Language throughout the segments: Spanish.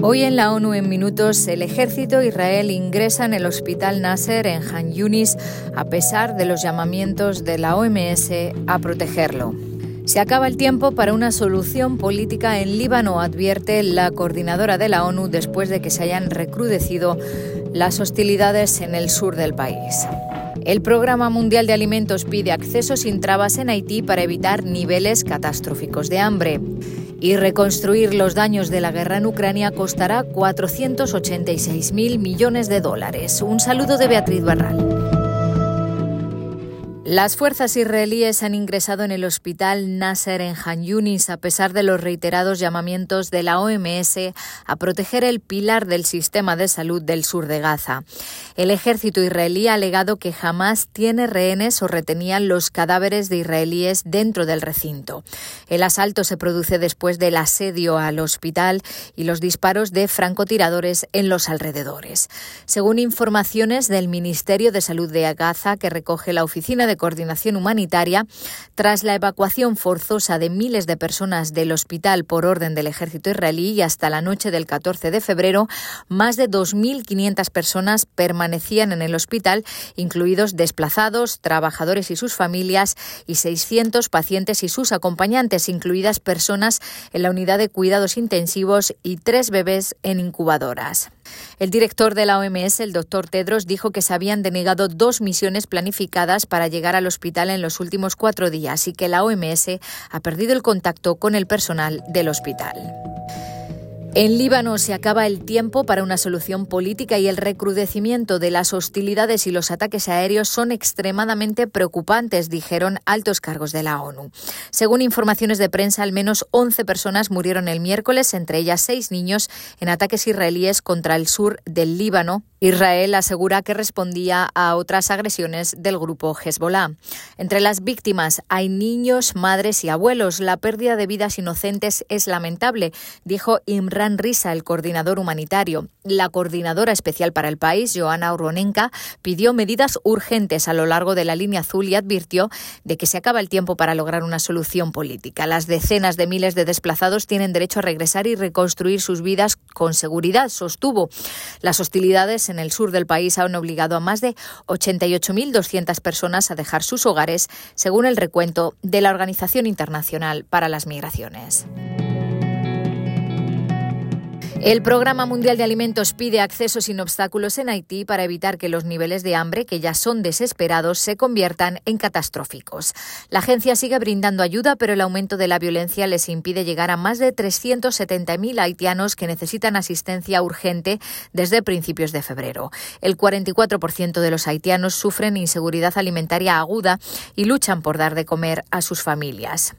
Hoy en la ONU en minutos, el ejército Israel ingresa en el hospital Nasser en Han Yunis a pesar de los llamamientos de la OMS a protegerlo. Se acaba el tiempo para una solución política en Líbano, advierte la coordinadora de la ONU después de que se hayan recrudecido las hostilidades en el sur del país. El Programa Mundial de Alimentos pide acceso sin trabas en Haití para evitar niveles catastróficos de hambre y reconstruir los daños de la guerra en Ucrania costará 486.000 millones de dólares. Un saludo de Beatriz Barral. Las fuerzas israelíes han ingresado en el hospital Nasser en Han Yunis a pesar de los reiterados llamamientos de la OMS a proteger el pilar del sistema de salud del sur de Gaza. El ejército israelí ha alegado que jamás tiene rehenes o retenían los cadáveres de israelíes dentro del recinto. El asalto se produce después del asedio al hospital y los disparos de francotiradores en los alrededores. Según informaciones del Ministerio de Salud de Gaza que recoge la oficina de Coordinación Humanitaria, tras la evacuación forzosa de miles de personas del hospital por orden del ejército israelí y hasta la noche del 14 de febrero, más de 2.500 personas permanecían en el hospital, incluidos desplazados, trabajadores y sus familias, y 600 pacientes y sus acompañantes, incluidas personas en la unidad de cuidados intensivos y tres bebés en incubadoras. El director de la OMS, el doctor Tedros, dijo que se habían denegado dos misiones planificadas para llegar al hospital en los últimos cuatro días y que la OMS ha perdido el contacto con el personal del hospital. En Líbano se acaba el tiempo para una solución política y el recrudecimiento de las hostilidades y los ataques aéreos son extremadamente preocupantes, dijeron altos cargos de la ONU. Según informaciones de prensa, al menos 11 personas murieron el miércoles, entre ellas seis niños, en ataques israelíes contra el sur del Líbano, Israel asegura que respondía a otras agresiones del grupo Hezbollah. Entre las víctimas hay niños, madres y abuelos. La pérdida de vidas inocentes es lamentable, dijo Imran Risa, el coordinador humanitario. La coordinadora especial para el país, Joana Oronenka, pidió medidas urgentes a lo largo de la línea azul y advirtió de que se acaba el tiempo para lograr una solución política. Las decenas de miles de desplazados tienen derecho a regresar y reconstruir sus vidas con seguridad, sostuvo. Las hostilidades en el sur del país han obligado a más de 88.200 personas a dejar sus hogares, según el recuento de la Organización Internacional para las Migraciones. El Programa Mundial de Alimentos pide acceso sin obstáculos en Haití para evitar que los niveles de hambre, que ya son desesperados, se conviertan en catastróficos. La agencia sigue brindando ayuda, pero el aumento de la violencia les impide llegar a más de 370.000 haitianos que necesitan asistencia urgente desde principios de febrero. El 44% de los haitianos sufren inseguridad alimentaria aguda y luchan por dar de comer a sus familias.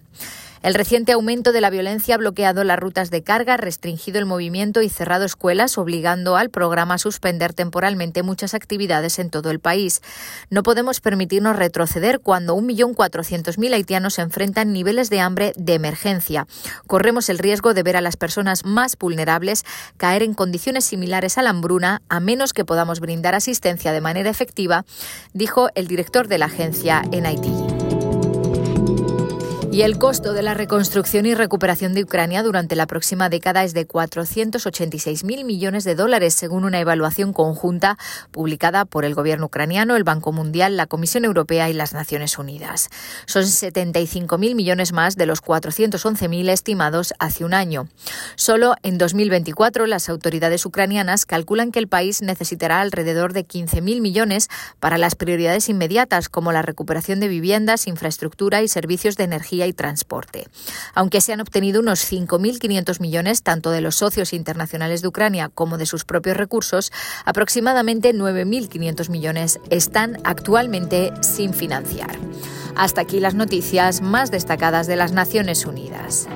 El reciente aumento de la violencia ha bloqueado las rutas de carga, restringido el movimiento y cerrado escuelas, obligando al programa a suspender temporalmente muchas actividades en todo el país. No podemos permitirnos retroceder cuando 1.400.000 haitianos enfrentan niveles de hambre de emergencia. Corremos el riesgo de ver a las personas más vulnerables caer en condiciones similares a la hambruna, a menos que podamos brindar asistencia de manera efectiva, dijo el director de la agencia en Haití. Y el costo de la reconstrucción y recuperación de Ucrania durante la próxima década es de 486.000 millones de dólares, según una evaluación conjunta publicada por el gobierno ucraniano, el Banco Mundial, la Comisión Europea y las Naciones Unidas. Son 75.000 millones más de los 411.000 estimados hace un año. Solo en 2024 las autoridades ucranianas calculan que el país necesitará alrededor de 15.000 millones para las prioridades inmediatas como la recuperación de viviendas, infraestructura y servicios de y transporte. Aunque se han obtenido unos 5.500 millones tanto de los socios internacionales de Ucrania como de sus propios recursos, aproximadamente 9.500 millones están actualmente sin financiar. Hasta aquí las noticias más destacadas de las Naciones Unidas.